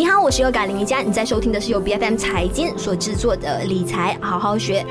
你好，我是优感林一佳，你在收听的是由 BFM 财经所制作的理财好好学。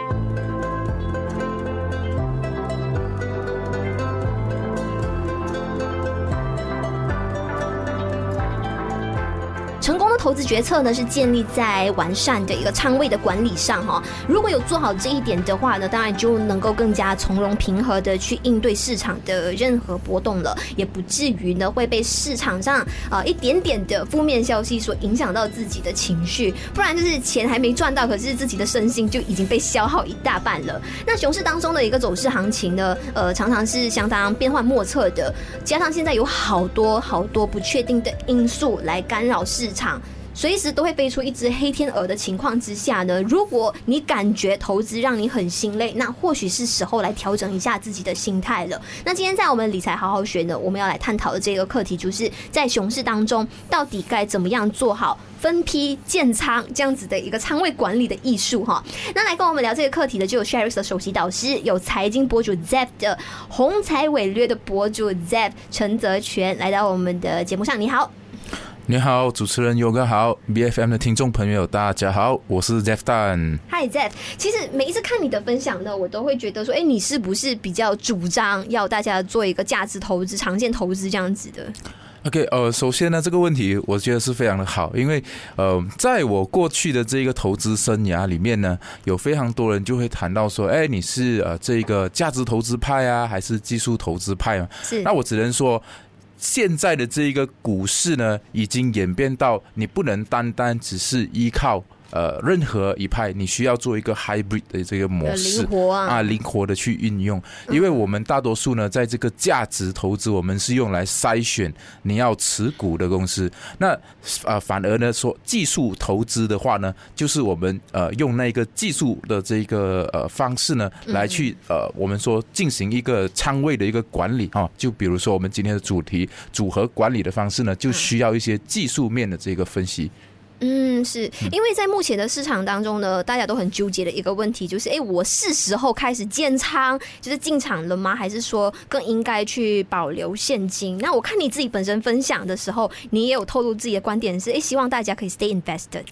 投资决策呢，是建立在完善的一个仓位的管理上哈。如果有做好这一点的话呢，当然就能够更加从容平和的去应对市场的任何波动了，也不至于呢会被市场上啊一点点的负面消息所影响到自己的情绪，不然就是钱还没赚到，可是自己的身心就已经被消耗一大半了。那熊市当中的一个走势行情呢，呃，常常是相当变幻莫测的，加上现在有好多好多不确定的因素来干扰市场。随时都会飞出一只黑天鹅的情况之下呢，如果你感觉投资让你很心累，那或许是时候来调整一下自己的心态了。那今天在我们理财好好学呢，我们要来探讨的这个课题，就是在熊市当中，到底该怎么样做好分批建仓这样子的一个仓位管理的艺术哈。那来跟我们聊这个课题的，就有 Sharers 的首席导师，有财经博主 Zep 的宏财伟略的博主 Zep 陈泽权来到我们的节目上，你好。你好，主持人优哥好，BFM 的听众朋友大家好，我是 Zef Dan。Hi Zef，其实每一次看你的分享呢，我都会觉得说，哎、欸，你是不是比较主张要大家做一个价值投资、长线投资这样子的？OK，呃，首先呢，这个问题我觉得是非常的好，因为呃，在我过去的这个投资生涯里面呢，有非常多人就会谈到说，哎、欸，你是呃这个价值投资派啊，还是技术投资派啊？是，那我只能说。现在的这一个股市呢，已经演变到你不能单单只是依靠。呃，任何一派你需要做一个 hybrid 的这个模式啊，灵活的去运用，因为我们大多数呢，在这个价值投资，我们是用来筛选你要持股的公司。那呃，反而呢，说技术投资的话呢，就是我们呃用那个技术的这个呃方式呢，来去呃我们说进行一个仓位的一个管理啊。就比如说我们今天的主题组合管理的方式呢，就需要一些技术面的这个分析。嗯，是因为在目前的市场当中呢，大家都很纠结的一个问题就是，哎，我是时候开始建仓，就是进场了吗？还是说更应该去保留现金？那我看你自己本身分享的时候，你也有透露自己的观点是，哎，希望大家可以 stay invested。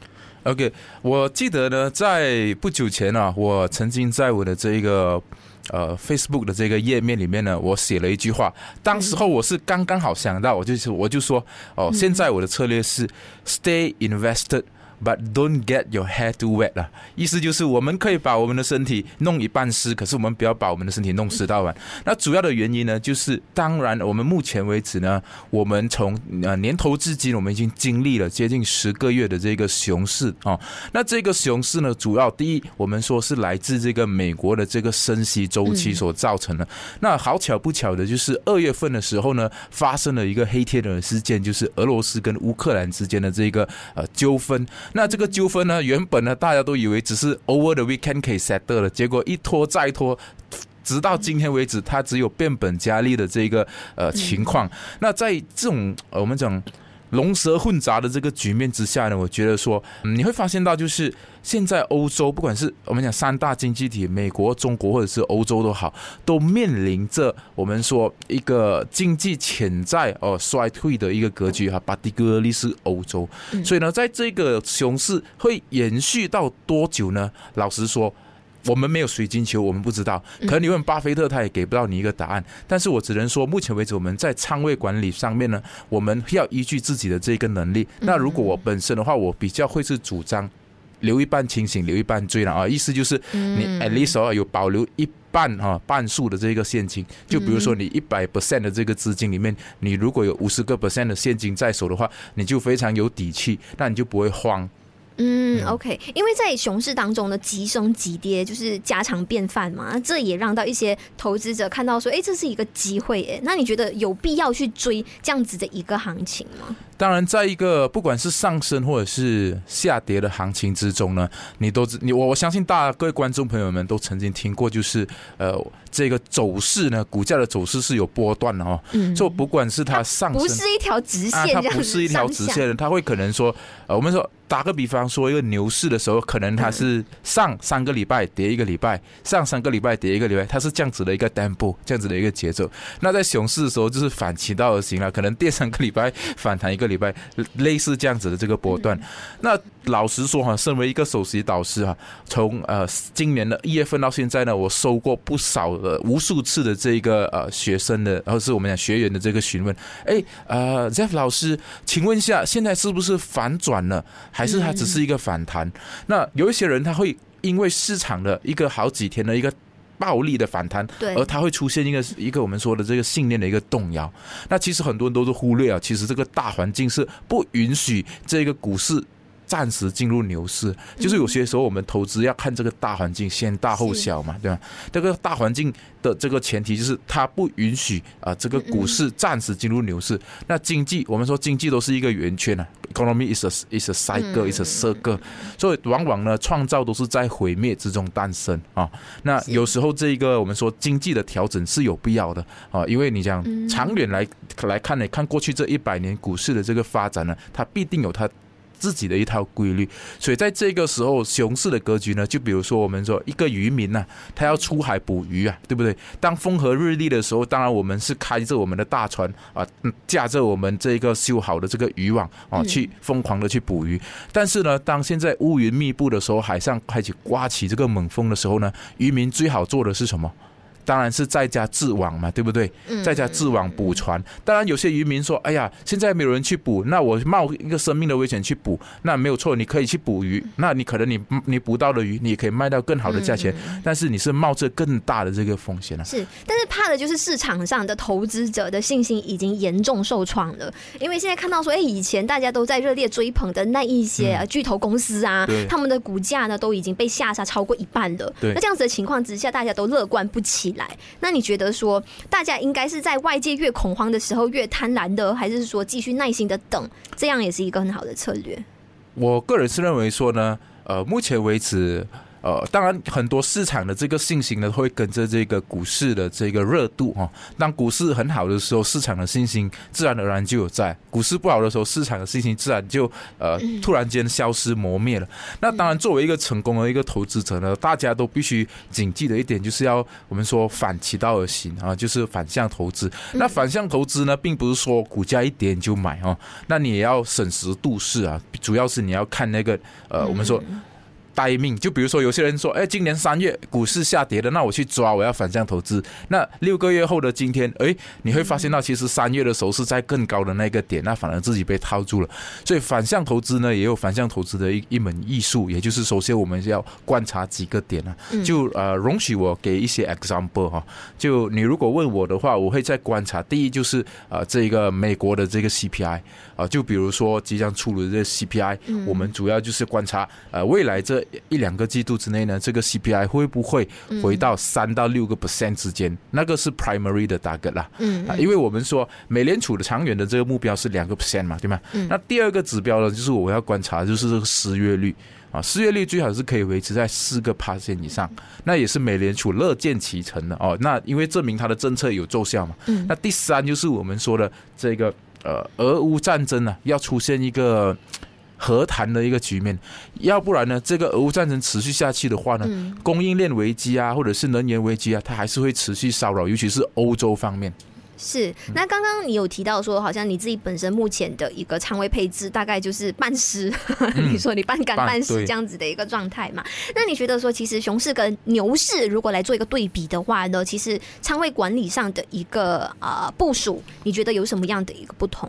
OK，我记得呢，在不久前啊，我曾经在我的这一个。呃，Facebook 的这个页面里面呢，我写了一句话。当时候我是刚刚好想到，我就是我就说，哦，现在我的策略是 Stay invested。But don't get your hair too wet 了，意思就是我们可以把我们的身体弄一半湿，可是我们不要把我们的身体弄湿到完。那主要的原因呢，就是当然我们目前为止呢，我们从呃年头至今，我们已经经历了接近十个月的这个熊市啊。那这个熊市呢，主要第一，我们说是来自这个美国的这个升息周期所造成的。那好巧不巧的，就是二月份的时候呢，发生了一个黑天鹅事件，就是俄罗斯跟乌克兰之间的这个呃纠纷。那这个纠纷呢，原本呢，大家都以为只是 over the weekend 可以 settle 了，结果一拖再拖，直到今天为止，它只有变本加厉的这个呃情况。那在这种我们讲。龙蛇混杂的这个局面之下呢，我觉得说，你会发现到就是现在欧洲，不管是我们讲三大经济体，美国、中国或者是欧洲都好，都面临着我们说一个经济潜在哦衰退的一个格局哈，particularly 是欧洲，所以呢，在这个熊市会延续到多久呢？老实说。我们没有水晶球，我们不知道。可能你问巴菲特，他也给不到你一个答案。但是我只能说，目前为止，我们在仓位管理上面呢，我们要依据自己的这个能力。那如果我本身的话，我比较会是主张留一半清醒，留一半醉了啊。意思就是，你 at least 有保留一半哈半数的这个现金。就比如说，你一百 percent 的这个资金里面，你如果有五十个 percent 的现金在手的话，你就非常有底气，那你就不会慌。嗯，OK，因为在熊市当中呢，急升急跌就是家常便饭嘛，这也让到一些投资者看到说，哎，这是一个机会，哎，那你觉得有必要去追这样子的一个行情吗？当然，在一个不管是上升或者是下跌的行情之中呢，你都你我我相信大各位观众朋友们都曾经听过，就是呃，这个走势呢，股价的走势是有波段的哦。嗯。就不管是它上升，不是一条直线，啊，它不是一条直线的，它会可能说，呃，我们说打个比方说，一个牛市的时候，可能它是上三个礼拜跌一个礼拜，上三个礼拜跌一个礼拜，它是这样子的一个 tempo，这样子的一个节奏。那在熊市的时候，就是反其道而行了，可能跌三个礼拜反弹一个。个礼拜类似这样子的这个波段。那老实说哈，身为一个首席导师哈，从呃今年的一月份到现在呢，我收过不少的无数次的这个呃学生的，然后是我们讲学员的这个询问，哎呃 Jeff 老师，请问一下，现在是不是反转了，还是它只是一个反弹？那有一些人他会因为市场的一个好几天的一个。暴力的反弹，而它会出现一个一个我们说的这个信念的一个动摇。那其实很多人都是忽略啊，其实这个大环境是不允许这个股市暂时进入牛市。就是有些时候我们投资要看这个大环境先大后小嘛，对吧？这个大环境的这个前提就是它不允许啊这个股市暂时进入牛市。那经济我们说经济都是一个圆圈啊。Economy is a is a cycle, is a circle，所以往往呢，创造都是在毁灭之中诞生啊。那有时候这一个我们说经济的调整是有必要的啊，因为你讲长远来来看呢，看过去这一百年股市的这个发展呢，它必定有它。自己的一套规律，所以在这个时候，熊市的格局呢，就比如说我们说一个渔民呐，他要出海捕鱼啊，对不对？当风和日丽的时候，当然我们是开着我们的大船啊，驾着我们这个修好的这个渔网啊，去疯狂的去捕鱼。但是呢，当现在乌云密布的时候，海上开始刮起这个猛风的时候呢，渔民最好做的是什么？当然是在家自网嘛，对不对？在家自网捕船。当然有些渔民说：“哎呀，现在没有人去捕，那我冒一个生命的危险去捕，那没有错，你可以去捕鱼。那你可能你你捕到的鱼，你也可以卖到更好的价钱。但是你是冒着更大的这个风险啊。是，但是怕的就是市场上的投资者的信心已经严重受创了，因为现在看到说，哎，以前大家都在热烈追捧的那一些巨头公司啊，他们的股价呢都已经被下杀超过一半了。对，那这样子的情况之下，大家都乐观不起来。那你觉得说，大家应该是在外界越恐慌的时候越贪婪的，还是说继续耐心的等，这样也是一个很好的策略？我个人是认为说呢，呃，目前为止。呃，当然，很多市场的这个信心呢，会跟着这个股市的这个热度哈。当股市很好的时候，市场的信心自然而然就有在；股市不好的时候，市场的信心自然就呃突然间消失磨灭了。那当然，作为一个成功的一个投资者呢，大家都必须谨记的一点，就是要我们说反其道而行啊，就是反向投资。那反向投资呢，并不是说股价一点就买哦，那你也要审时度势啊，主要是你要看那个呃，我们说。待命，就比如说有些人说，哎，今年三月股市下跌了，那我去抓，我要反向投资。那六个月后的今天，哎，你会发现到其实三月的时候是在更高的那个点，那反而自己被套住了。所以反向投资呢，也有反向投资的一一门艺术，也就是首先我们要观察几个点啊。就呃，容许我给一些 example 哈。就你如果问我的话，我会再观察。第一就是呃，这个美国的这个 CPI 啊，就比如说即将出炉的这 CPI，我们主要就是观察呃未来这。一两个季度之内呢，这个 CPI 会不会回到三到六个 percent 之间？嗯、那个是 primary 的 target 啦。嗯，嗯，因为我们说美联储的长远的这个目标是两个 percent 嘛，对吗？嗯。那第二个指标呢，就是我要观察，就是这个失业率啊，失业率最好是可以维持在四个 percent 以上，那也是美联储乐见其成的哦。那因为证明它的政策有奏效嘛。嗯。那第三就是我们说的这个呃，俄乌战争呢，要出现一个。和谈的一个局面，要不然呢，这个俄乌战争持续下去的话呢，供应链危机啊，或者是能源危机啊，它还是会持续骚扰，尤其是欧洲方面。是，那刚刚你有提到说，好像你自己本身目前的一个仓位配置大概就是半湿，嗯、你说你半干半湿这样子的一个状态嘛？那你觉得说，其实熊市跟牛市如果来做一个对比的话呢，其实仓位管理上的一个呃部署，你觉得有什么样的一个不同？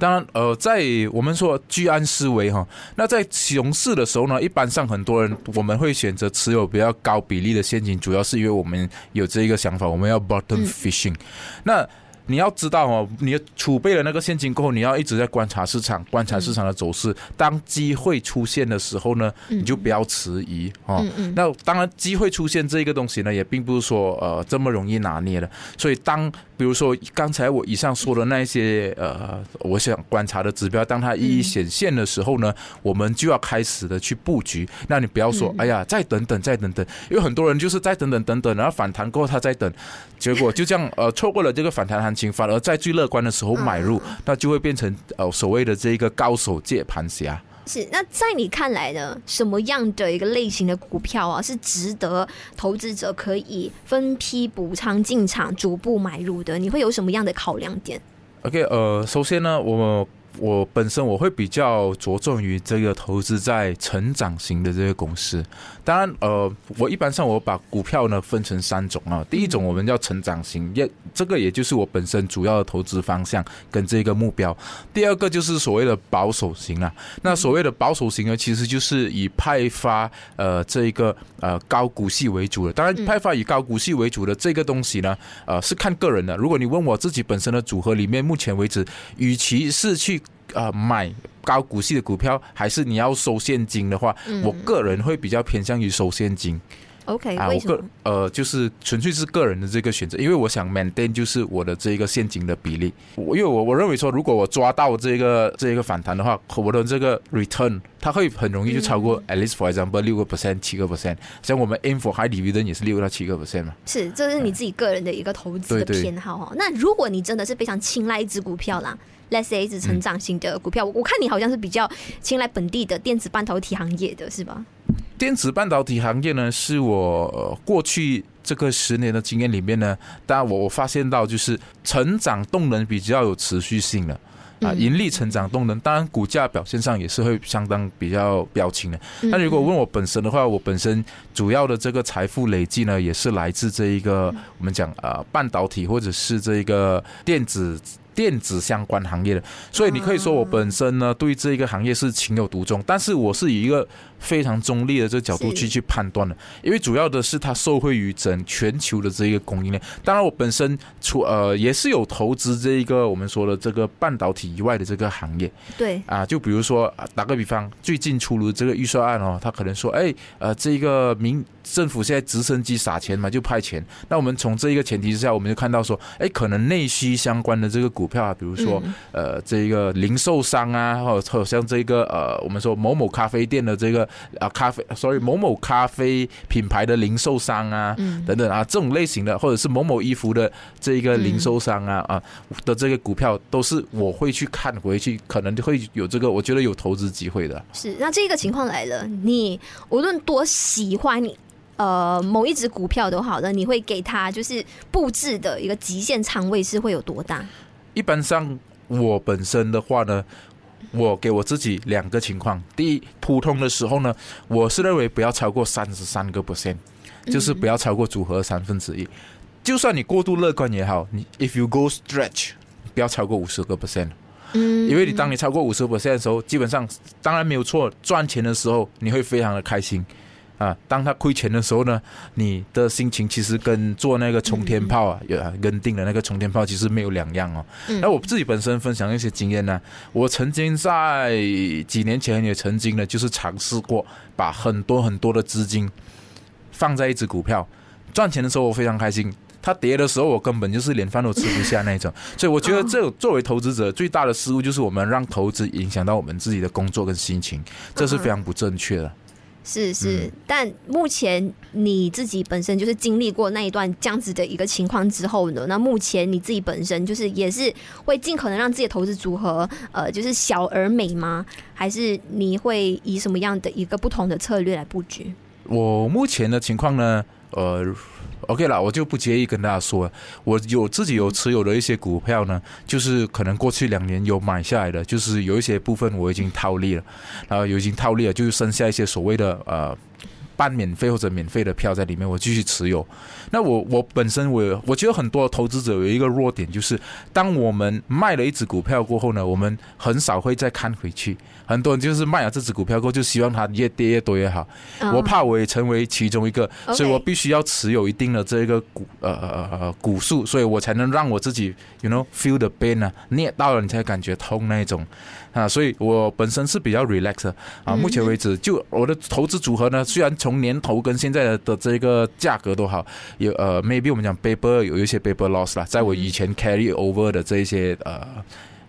当然，呃，在我们说居安思危哈，那在熊市的时候呢，一般上很多人我们会选择持有比较高比例的现金，主要是因为我们有这一个想法，我们要 bottom fishing，那。你要知道哦，你储备了那个现金过后，你要一直在观察市场，观察市场的走势。当机会出现的时候呢，你就不要迟疑哦。那当然，机会出现这个东西呢，也并不是说呃这么容易拿捏的。所以当比如说刚才我以上说的那些呃，我想观察的指标，当它一一显现的时候呢，我们就要开始的去布局。那你不要说，哎呀，再等等，再等等，因为很多人就是再等等等等，然后反弹过后他再等，结果就这样呃错过了这个反弹行情。反而在最乐观的时候买入，那就会变成呃所谓的这个高手接盘侠。是，那在你看来呢，什么样的一个类型的股票啊，是值得投资者可以分批补仓进场、逐步买入的？你会有什么样的考量点？OK，呃，首先呢，我我本身我会比较着重于这个投资在成长型的这个公司。当然，呃，我一般上我把股票呢分成三种啊。第一种我们叫成长型，也这个也就是我本身主要的投资方向跟这个目标。第二个就是所谓的保守型啊。那所谓的保守型呢，其实就是以派发呃这一个呃高股息为主的。当然，派发以高股息为主的这个东西呢，呃是看个人的。如果你问我自己本身的组合里面，目前为止，与其是去呃，买高股息的股票，还是你要收现金的话，嗯、我个人会比较偏向于收现金。OK，啊，我个呃，就是纯粹是个人的这个选择，因为我想 maintain 就是我的这个现金的比例。我因为我我认为说，如果我抓到这个这个反弹的话，我的这个 return 它会很容易就超过 at least for example 六个 percent 七个 percent，像我们 aim for high dividend 也是六到七个 percent 嘛。是，这是你自己个人的一个投资的偏好哈。那如果你真的是非常青睐一只股票啦。Let's say 是成长型的股票，我看你好像是比较青睐本地的电子半导体行业的，是吧？电子半导体行业呢，是我过去这个十年的经验里面呢，当然我我发现到就是成长动能比较有持续性的啊，盈利成长动能，当然股价表现上也是会相当比较标清的。那如果问我本身的话，我本身主要的这个财富累计呢，也是来自这一个我们讲啊半导体或者是这一个电子。电子相关行业的，所以你可以说我本身呢对这一个行业是情有独钟，但是我是以一个非常中立的这个角度去去判断的，因为主要的是它受惠于整全球的这一个供应链。当然，我本身除呃也是有投资这一个我们说的这个半导体以外的这个行业。对啊，就比如说打个比方，最近出炉这个预算案哦，他可能说，哎呃这个民政府现在直升机撒钱嘛，就派钱。那我们从这一个前提之下，我们就看到说，哎可能内需相关的这个股票啊，比如说呃这一个零售商啊，或者像这个呃我们说某某咖啡店的这个。啊，咖啡，sorry，某某咖啡品牌的零售商啊，嗯、等等啊，这种类型的，或者是某某衣服的这一个零售商啊，嗯、啊的这个股票，都是我会去看回去，可能会有这个，我觉得有投资机会的。是，那这个情况来了，你无论多喜欢你呃某一只股票都好的，你会给他就是布置的一个极限仓位是会有多大？一般上我本身的话呢。我给我自己两个情况，第一，普通的时候呢，我是认为不要超过三十三个 percent，就是不要超过组合三分之一。就算你过度乐观也好，你 if you go stretch，不要超过五十个 percent。嗯，因为你当你超过五十个 percent 的时候，基本上当然没有错，赚钱的时候你会非常的开心。啊，当他亏钱的时候呢，你的心情其实跟做那个冲天炮啊，有跟定的那个冲天炮其实没有两样哦。那我自己本身分享一些经验呢，我曾经在几年前也曾经呢，就是尝试过把很多很多的资金放在一只股票，赚钱的时候我非常开心，它跌的时候我根本就是连饭都吃不下那种。所以我觉得这作为投资者最大的失误就是我们让投资影响到我们自己的工作跟心情，这是非常不正确的。是是，嗯、但目前你自己本身就是经历过那一段这样子的一个情况之后呢，那目前你自己本身就是也是会尽可能让自己的投资组合，呃，就是小而美吗？还是你会以什么样的一个不同的策略来布局？我目前的情况呢，呃。OK 了，我就不介意跟大家说，我有自己有持有的一些股票呢，就是可能过去两年有买下来的，就是有一些部分我已经套利了，然后有已经套利了，就剩下一些所谓的呃。半免费或者免费的票在里面，我继续持有。那我我本身我我觉得很多投资者有一个弱点，就是当我们卖了一只股票过后呢，我们很少会再看回去。很多人就是卖了这只股票过后，就希望它越跌越多越好。我怕我也成为其中一个，所以我必须要持有一定的这个股呃呃呃股数，所以我才能让我自己 you know feel the pain 啊，捏到了你才感觉痛那种。啊，所以我本身是比较 relax 的啊。目前为止，就我的投资组合呢，虽然从年头跟现在的的这个价格都好，有呃，maybe 我们讲 paper 有一些 paper loss 啦，在我以前 carry over 的这一些呃。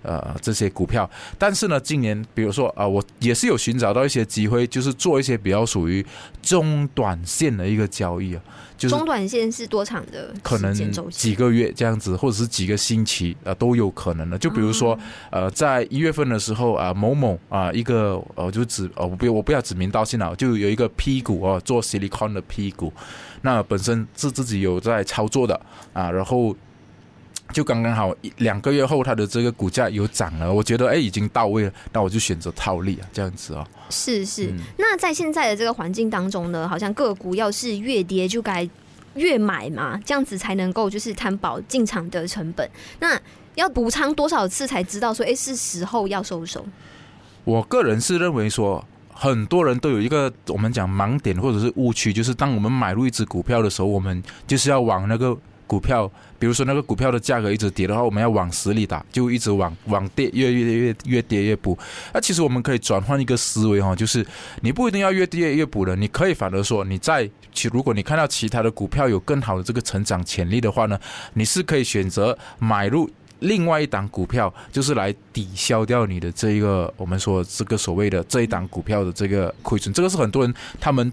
呃，这些股票，但是呢，今年比如说啊、呃，我也是有寻找到一些机会，就是做一些比较属于中短线的一个交易啊。就是中短线是多长的？可能几个月这样子，或者是几个星期啊、呃，都有可能的。就比如说，呃，在一月份的时候啊、呃，某某啊、呃，一个呃，就指呃，我不我不要指名道姓了，就有一个 P 股哦、呃，做 Silicon 的 P 股，那本身是自己有在操作的啊，然后。就刚刚好一两个月后，它的这个股价有涨了，我觉得哎已经到位了，那我就选择套利啊，这样子哦。是是，嗯、那在现在的这个环境当中呢，好像个股要是越跌就该越买嘛，这样子才能够就是摊薄进场的成本。那要补仓多少次才知道说，哎，是时候要收手？我个人是认为说，很多人都有一个我们讲盲点或者是误区，就是当我们买入一只股票的时候，我们就是要往那个。股票，比如说那个股票的价格一直跌的话，我们要往死里打，就一直往往跌，越越越越跌越补。那其实我们可以转换一个思维哈，就是你不一定要越跌越补的，你可以反而说，你在其如果你看到其他的股票有更好的这个成长潜力的话呢，你是可以选择买入。另外一档股票就是来抵消掉你的这一个，我们说这个所谓的这一档股票的这个亏损，这个是很多人他们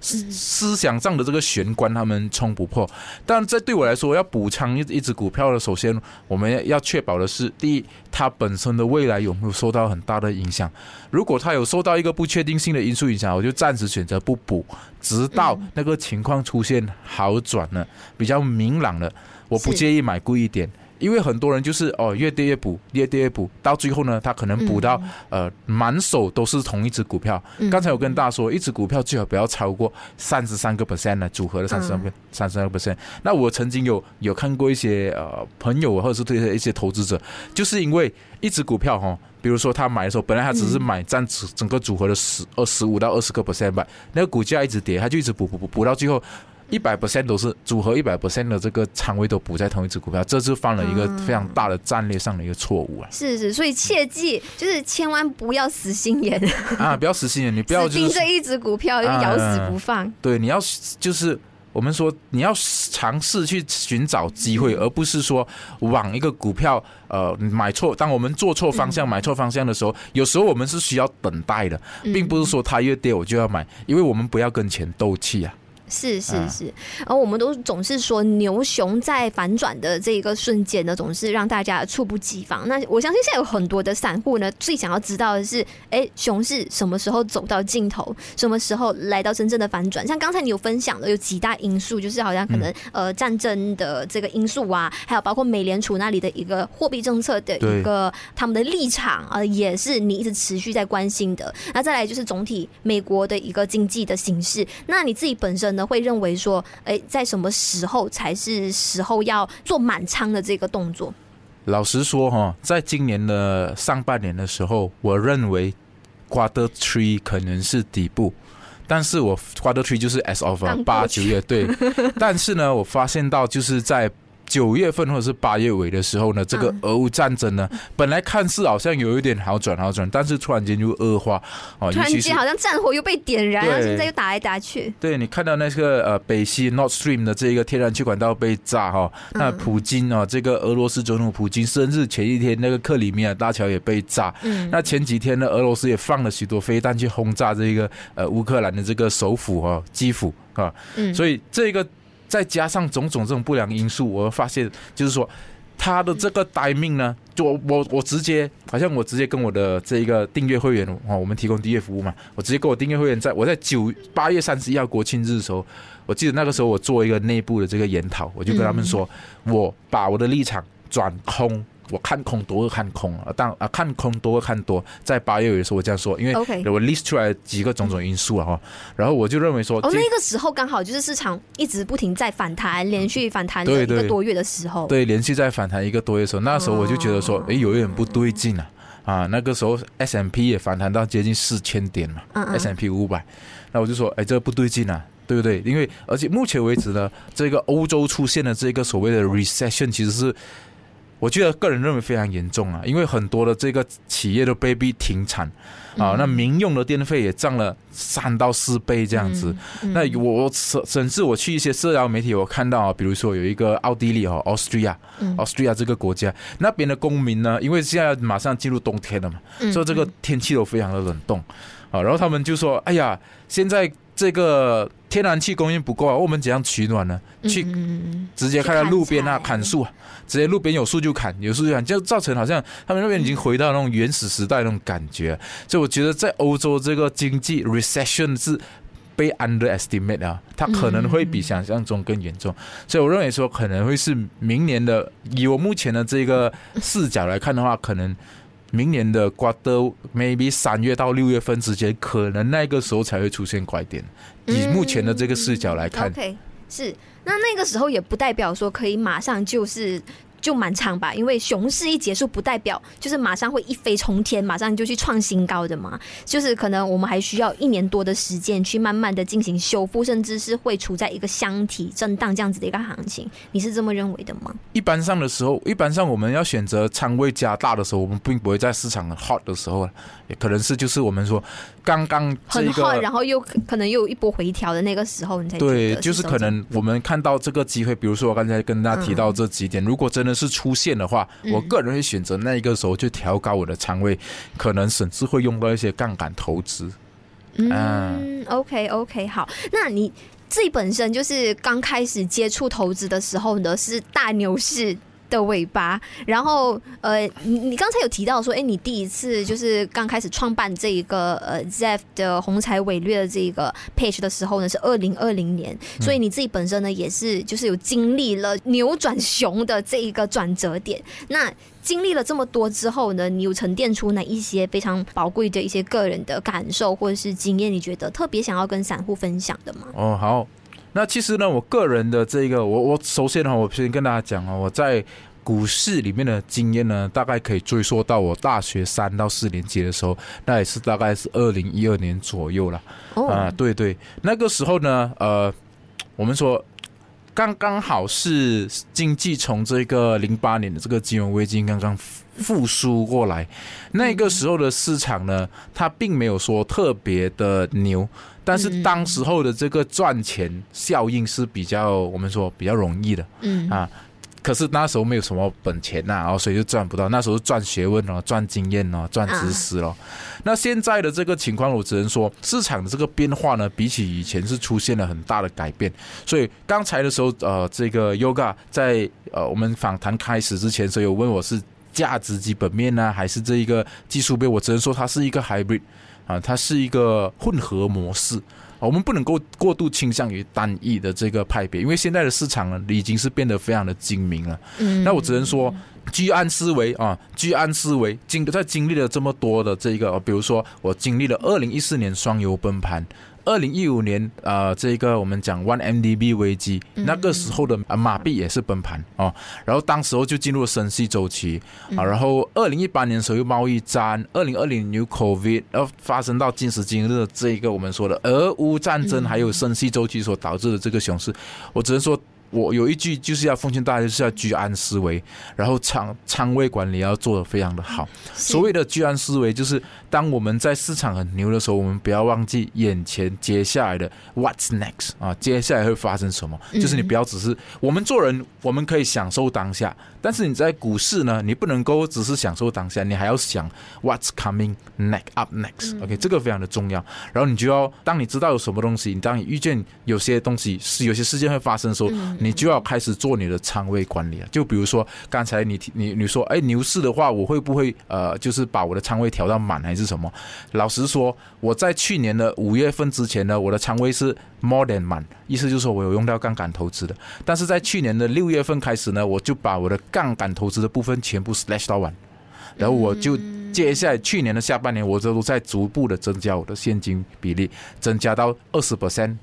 思思想上的这个玄关，他们冲不破。但这对我来说，要补仓一一只股票的，首先我们要确保的是，第一，它本身的未来有没有受到很大的影响。如果它有受到一个不确定性的因素影响，我就暂时选择不补，直到那个情况出现好转了，比较明朗了，我不介意买贵一点。因为很多人就是哦，越跌越补，越跌越补，到最后呢，他可能补到呃满手都是同一只股票。刚才我跟大家说，一只股票最好不要超过三十三个 percent 的组合的三十三个三十三个 percent。那我曾经有有看过一些呃朋友或者是对一些投资者，就是因为一只股票哈，比如说他买的时候，本来他只是买占整整个组合的十二十五到二十个 percent 吧，那个股价一直跌，他就一直补补补补到最后。一百 percent 都是组合，一百 percent 的这个仓位都补在同一只股票，这是犯了一个非常大的战略上的一个错误啊！是是，所以切记就是千万不要死心眼 啊！不要死心眼，你不要盯着一只股票就咬死不放。啊、对，你要就是我们说你要尝试去寻找机会，而不是说往一个股票呃买错。当我们做错方向、买错方向的时候，有时候我们是需要等待的，并不是说它越跌我就要买，因为我们不要跟钱斗气啊。是是是，而我们都总是说牛熊在反转的这一个瞬间呢，总是让大家猝不及防。那我相信现在有很多的散户呢，最想要知道的是，哎，熊市什么时候走到尽头，什么时候来到真正的反转？像刚才你有分享的，有几大因素，就是好像可能呃战争的这个因素啊，还有包括美联储那里的一个货币政策的一个他们的立场啊，也是你一直持续在关心的。那再来就是总体美国的一个经济的形势，那你自己本身呢？会认为说，哎，在什么时候才是时候要做满仓的这个动作？老实说哈，在今年的上半年的时候，我认为 Quarter Three 可能是底部，但是我 Quarter Three 就是 as of 八九月对，但是呢，我发现到就是在。九月份或者是八月尾的时候呢，这个俄乌战争呢，本来看似好像有一点好转好转，但是突然间就恶化哦，突然间好像战火又被点燃，然后现在又打来打去。对，你看到那个呃北溪 Nord Stream 的这个天然气管道被炸哈，那普京啊，这个俄罗斯总统普京生日前一天，那个克里米亚大桥也被炸。嗯，那前几天呢，俄罗斯也放了许多飞弹去轰炸这个呃乌克兰的这个首府哈基辅啊，嗯，所以这个。再加上种种这种不良因素，我发现就是说，他的这个 timing 呢，就我我我直接好像我直接跟我的这一个订阅会员哦，我们提供订阅服务嘛，我直接跟我订阅会员在我在九八月三十一号国庆日的时候，我记得那个时候我做一个内部的这个研讨，我就跟他们说，我把我的立场转空。我看空多看空啊，当啊看空多看多，在八月尾的时候我这样说，因为我 list 出来几个种种因素啊哈，然后我就认为说，哦，那个时候刚好就是市场一直不停在反弹，连续反弹一个多月的时候，对，连续在反弹一个多月的时候，那时候我就觉得说，哎，有一点不对劲啊，啊，那个时候 S M P 也反弹到接近四千点嘛，S M P 五百，那我就说，哎，这不对劲啊，对不对？因为而且目前为止呢，这个欧洲出现的这个所谓的 recession 其实是。我觉得个人认为非常严重啊，因为很多的这个企业都被逼停产啊，那民用的电费也涨了三到四倍这样子。那我我甚至我去一些社交媒体，我看到啊，比如说有一个奥地利哦，Austria，Austria 这个国家那边的公民呢，因为现在马上进入冬天了嘛，所以这个天气都非常的冷冻啊，然后他们就说：“哎呀，现在。”这个天然气供应不够啊，我们怎样取暖呢？去直接开在路边啊，砍树啊，直接路边有树就砍，有树就砍，就造成好像他们那边已经回到那种原始时代那种感觉。所以我觉得在欧洲这个经济 recession 是。被 underestimate 啊，它可能会比想象中更严重。所以我认为说，可能会是明年的，以我目前的这个视角来看的话，可能明年的 quarter maybe 三月到六月份之间，可能那个时候才会出现拐点。以目前的这个视角来看是那那个时候也不代表说可以马上就是。就蛮长吧，因为熊市一结束，不代表就是马上会一飞冲天，马上就去创新高的嘛。就是可能我们还需要一年多的时间去慢慢的进行修复，甚至是会处在一个箱体震荡这样子的一个行情。你是这么认为的吗？一般上的时候，一般上我们要选择仓位加大的时候，我们并不会在市场很 hot 的时候，也可能是就是我们说刚刚这个很 hot，然后又可能又有一波回调的那个时候，你才对，就是可能我们看到这个机会，比如说我刚才跟大家提到这几点，嗯、如果真的。是出现的话，我个人会选择那一个时候去调高我的仓位，可能甚至会用到一些杠杆投资。嗯，OK OK，好，那你自己本身就是刚开始接触投资的时候呢，是大牛市的尾巴，然后呃，你你刚才有提到说，哎，你第一次就是刚开始创办这一个呃 Zeff 的红财伟略的这个 page 的时候呢，是二零二零年，所以你自己本身呢也是就是有经历了扭转熊的这一个转折点。那经历了这么多之后呢，你有沉淀出哪一些非常宝贵的一些个人的感受或者是经验？你觉得特别想要跟散户分享的吗？哦，好。那其实呢，我个人的这个，我我首先呢，我先跟大家讲啊，我在股市里面的经验呢，大概可以追溯到我大学三到四年级的时候，那也是大概是二零一二年左右了。啊、oh. 呃，对对，那个时候呢，呃，我们说刚刚好是经济从这个零八年的这个金融危机刚刚复苏过来，那个时候的市场呢，它并没有说特别的牛。但是当时候的这个赚钱效应是比较，我们说比较容易的，嗯啊，可是那时候没有什么本钱呐，然后所以就赚不到。那时候赚学问哦，赚经验哦，赚知识哦。那现在的这个情况，我只能说市场的这个变化呢，比起以前是出现了很大的改变。所以刚才的时候，呃，这个 Yoga 在呃我们访谈开始之前，所以有问我是价值基本面呢，还是这一个技术面？我只能说它是一个 hybrid。啊，它是一个混合模式，我们不能够过度倾向于单一的这个派别，因为现在的市场呢，已经是变得非常的精明了。嗯，那我只能说，居安思危啊，居安思危。经在经历了这么多的这个，比如说我经历了二零一四年双油崩盘。二零一五年，呃，这个我们讲 One MDB 危机，那个时候的马币也是崩盘哦，然后当时候就进入了升息周期啊，然后二零一八年的时候又贸易战，二零二零年 New COVID，然后发生到今时今日的这个我们说的俄乌战争，还有升息周期所导致的这个熊市，我只能说。我有一句就是要奉劝大家，就是要居安思危，然后仓仓位管理要做得非常的好。所谓的居安思危，就是当我们在市场很牛的时候，我们不要忘记眼前接下来的 What's next 啊，接下来会发生什么？就是你不要只是我们做人，我们可以享受当下，但是你在股市呢，你不能够只是享受当下，你还要想 What's coming next up next。OK，这个非常的重要。然后你就要当你知道有什么东西，你当你遇见有些东西是有些事件会发生的时候。你就要开始做你的仓位管理了。就比如说刚才你你你说，哎，牛市的话，我会不会呃，就是把我的仓位调到满还是什么？老实说，我在去年的五月份之前呢，我的仓位是 more than 满，意思就是说我有用到杠杆投资的。但是在去年的六月份开始呢，我就把我的杠杆投资的部分全部 slash 到完，然后我就接下来去年的下半年，我都在逐步的增加我的现金比例，增加到二十 percent。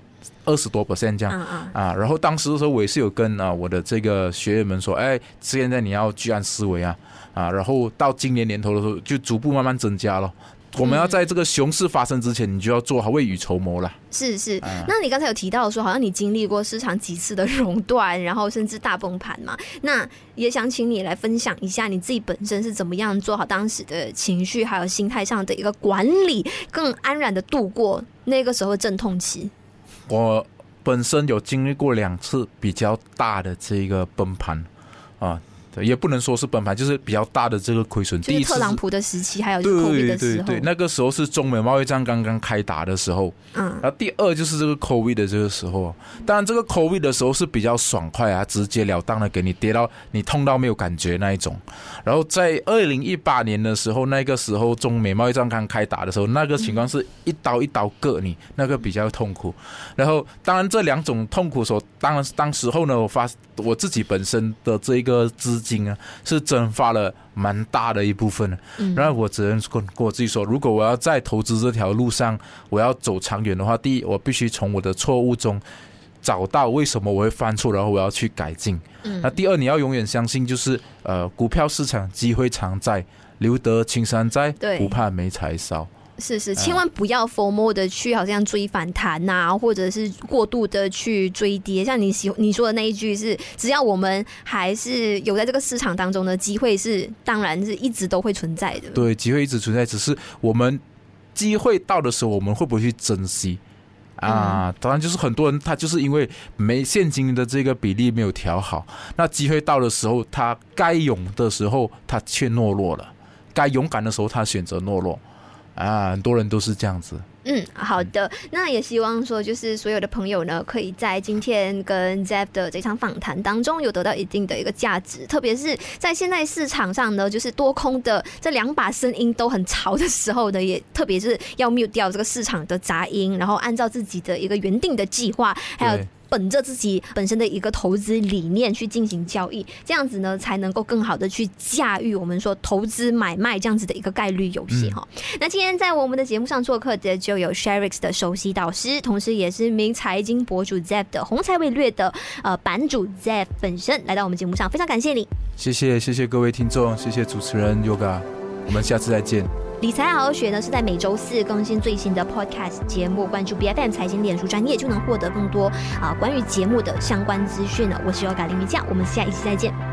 二十多 percent 这样啊，然后当时的时候我也是有跟啊我的这个学员们说，哎，现在你要居安思危啊啊，然后到今年年头的时候就逐步慢慢增加了。我们要在这个熊市发生之前，你就要做好未雨绸缪了。是是，那你刚才有提到说，好像你经历过市场几次的熔断，然后甚至大崩盘嘛？那也想请你来分享一下你自己本身是怎么样做好当时的情绪还有心态上的一个管理，更安然的度过那个时候的阵痛期。我本身有经历过两次比较大的这个崩盘啊，对，也不能说是崩盘，就是比较大的这个亏损。第一次特朗普的时期，还有 COVID 的时候，对对对，那个时候是中美贸易战刚刚开打的时候。嗯，然后第二就是这个 COVID 的这个时候。当然，这个 COVID 的时候是比较爽快啊，直截了当的给你跌到你痛到没有感觉那一种。然后在二零一八年的时候，那个时候中美贸易战刚开打的时候，那个情况是一刀一刀割你，那个比较痛苦。然后，当然这两种痛苦所，当然当时候呢，我发我自己本身的这一个资金啊，是蒸发了蛮大的一部分。嗯，然后我只能跟跟我自己说，如果我要在投资这条路上，我要走长远的话，第一，我必须从我的错误中找到为什么我会犯错，然后我要去改进。嗯，那第二，你要永远相信，就是呃，股票市场机会常在，留得青山在，不怕没柴烧。是是，千万不要 FOMO 的去好像追反弹呐、啊，或者是过度的去追跌。像你喜你说的那一句是，只要我们还是有在这个市场当中的机会，是当然是一直都会存在的。对，机会一直存在，只是我们机会到的时候，我们会不会去珍惜啊？当然，就是很多人他就是因为没现金的这个比例没有调好，那机会到的时候，他该勇的时候他却懦弱了，该勇敢的时候他选择懦弱。啊，很多人都是这样子。嗯，好的，那也希望说，就是所有的朋友呢，可以在今天跟 Zeff 的这场访谈当中，有得到一定的一个价值。特别是在现在市场上呢，就是多空的这两把声音都很吵的时候呢，也特别是要 mute 掉这个市场的杂音，然后按照自己的一个原定的计划，还有。本着自己本身的一个投资理念去进行交易，这样子呢，才能够更好的去驾驭我们说投资买卖这样子的一个概率游戏哈。那今天在我们的节目上做客的就有 Sherix 的首席导师，同时也是名财经博主 Zeff 的红财伟略的呃版主 Zeff 本身来到我们节目上，非常感谢你。谢谢谢谢各位听众，谢谢主持人 Yoga，我们下次再见。理财好好学呢，是在每周四更新最新的 Podcast 节目。关注 BFM 财经脸书专业，就能获得更多啊关于节目的相关资讯了。我是 Yoga 林瑜酱，我们下一期再见。